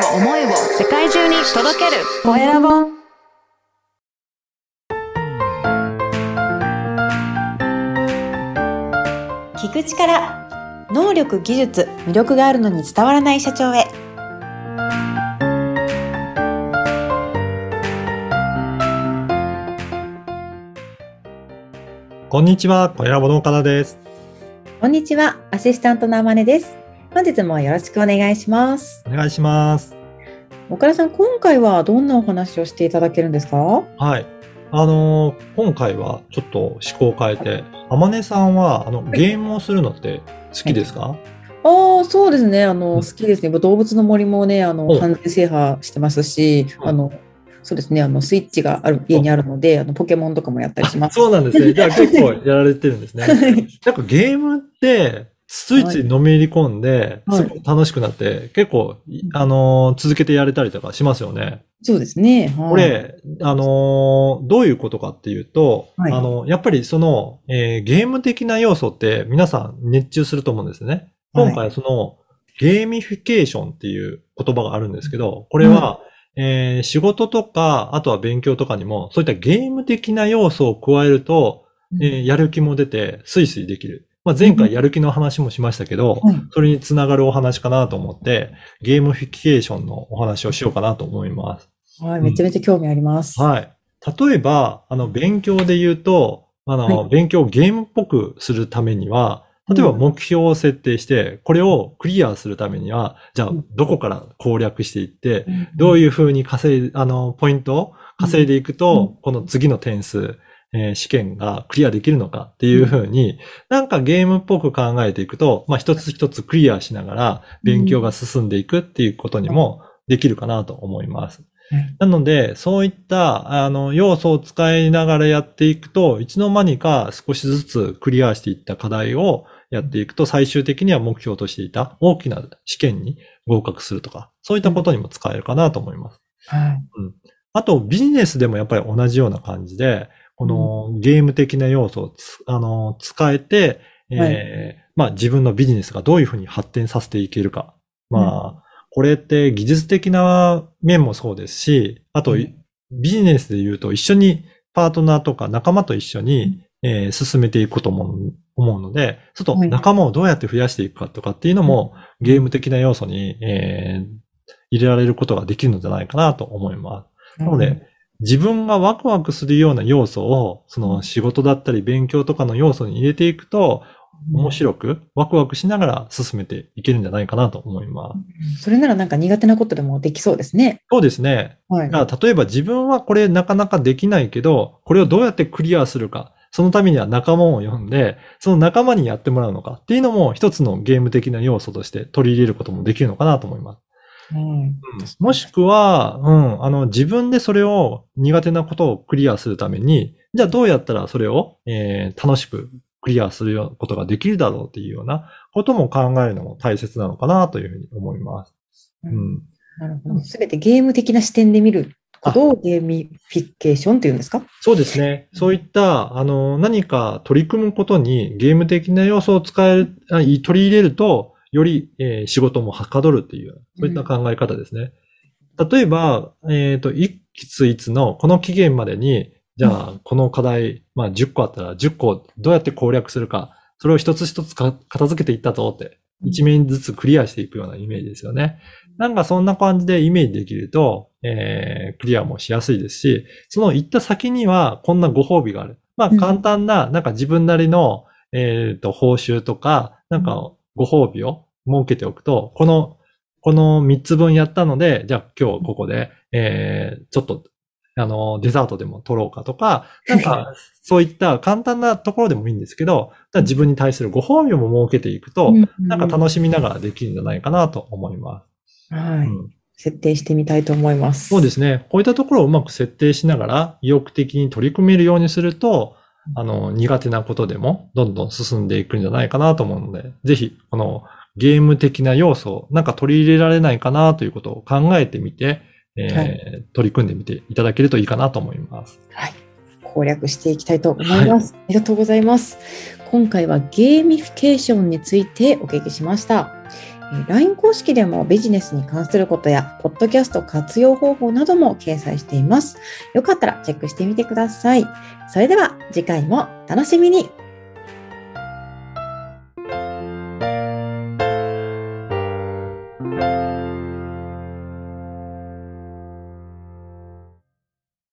を思いを世界中に届ける。コエラボ聞く力能力技術魅力があるのに伝わらない社長へ。こんにちは、小ラボの岡田です。こんにちはアシスタントのあまねです本日もよろしくお願いしますお願いします。岡田さん今回はどんなお話をしていただけるんですか？はい。あのー今回はちょっと思考を変えて、あまねさんは、あの、ゲームをするのって好きですか、ああ、そうですね。あの、うん好きですね。動物の森もね、あの、お完全制覇してますし、うんあの、そうですね。あの、スイッチがある、家にあるので、あの、ポケモンとかもやったりします。そうなんですね。じゃあ 結構やられてるんですね。なんかゲームって、ついついのめり込んで、はいすごく楽しくなって、結構、いあのー続けてやれたりとかしますよね。そうですね。はいこれ、あのーどういうことかっていうと、はいあの、やっぱりその、えーゲーム的な要素って皆さん熱中すると思うんですね。はい今回その、ゲーミフィケーションっていう言葉があるんですけど、これは、えー仕事とか、あとは勉強とかにも、そういったゲーム的な要素を加えると、えーやる気も出て、スイスイできる。まあ、前回やる気の話もしましたけど、はいそれにつながるお話かなと思って、ゲームフィケーションのお話をしようかなと思います。はい。めちゃめちゃ興味あります。はい。例えば、あの、勉強で言うと、あの、は勉強をゲームっぽくするためには、例えばうん目標を設定して、これをクリアするためには、じゃあうん、どこから攻略していって、うんどういうふうに稼い、あの、ポイントを稼いでいくと、うこの次の点数、えー試験がクリアできるのかっていうふうに、なんかゲームっぽく考えていくと、まあ一つ一つクリアしながら勉強が進んでいくっていうことにもできるかなと思います。はいなので、そういった、あの、要素を使いながらやっていくと、いつの間にか少しずつクリアしていった課題をやっていくと、最終的には目標としていた大きな試験に合格するとか、そういったことにも使えるかなと思います。はい。あと、ビジネスでもやっぱり同じような感じで、このゲーム的な要素をつあの使えて、えーまあ自分のビジネスがどういうふうに発展させていけるか。まあ、これって技術的な面もそうですし、あと、うん。ビジネスで言うと一緒にパートナーとか仲間と一緒に、えー進めていくことも思うので、ちょっとはい。仲間をどうやって増やしていくかとかっていうのも、ゲーム的な要素に、えー入れられることができるのじゃないかなと思います。なので、自分がワクワクするような要素を、その仕事だったり勉強とかの要素に入れていくと、面白くワクワクしながら進めていけるんじゃないかなと思います。それならなんか苦手なことでもできそうですね。そうですね。はい。が例えば自分はこれなかなかできないけど、これをどうやってクリアするか。そのためには仲間を呼んで、その仲間にやってもらうのかっていうのも一つのゲーム的な要素として取り入れることもできるのかなと思います。はいもしくは、うん、あの、自分でそれを苦手なことをクリアするために、じゃあどうやったらそれを、えー楽しくクリアするよことができるだろうっていうようなことも考えるのも大切なのかなというふうに思います。うん。なるほど。すべてゲーム的な視点で見ることをゲーミフィケーションっていうんですか？そうですね。そういった、あの、何か取り組むことにゲーム的な要素を使える、取り入れると、より、えー仕事もはかどるっていう、そういった考え方ですね。例えば、えっ、と、いついつのこの期限までに、じゃあ、この課題、まあ、10個あったら10個どうやって攻略するか、それを一つ一つか片付けていったぞって、一面ずつクリアしていくようなイメージですよね。なんかそんな感じでイメージできると、えークリアもしやすいですし、その行った先にはこんなご褒美がある。まあうん簡単な、なんか自分なりの、えっ、と、報酬とか、なんかご褒美を設けておくと、この、この3つ分やったので、じゃあ今日ここで、えーちょっと、あの、デザートでも取ろうかとか、なんか、そういった簡単なところでもいいんですけど、自分に対するご褒美も設けていくと、なんか楽しみながらできるんじゃないかなと思います。はい。うん設定してみたいと思います。そうですね。こういったところをうまく設定しながら、意欲的に取り組めるようにすると、あの、苦手なことでもどんどん進んでいくんじゃないかなと思うので、ぜひ、このゲーム的な要素をなんか取り入れられないかなということを考えてみて、えーは取り組んでみていただけるといいかなと思います。はい。攻略していきたいと思います。ありがとうございます。今回はゲーミフィケーションについてお聞きしました。えー LINE 公式でもビジネスに関することや、ポッドキャスト活用方法なども掲載しています。よかったらチェックしてみてください。それでは次回も楽しみに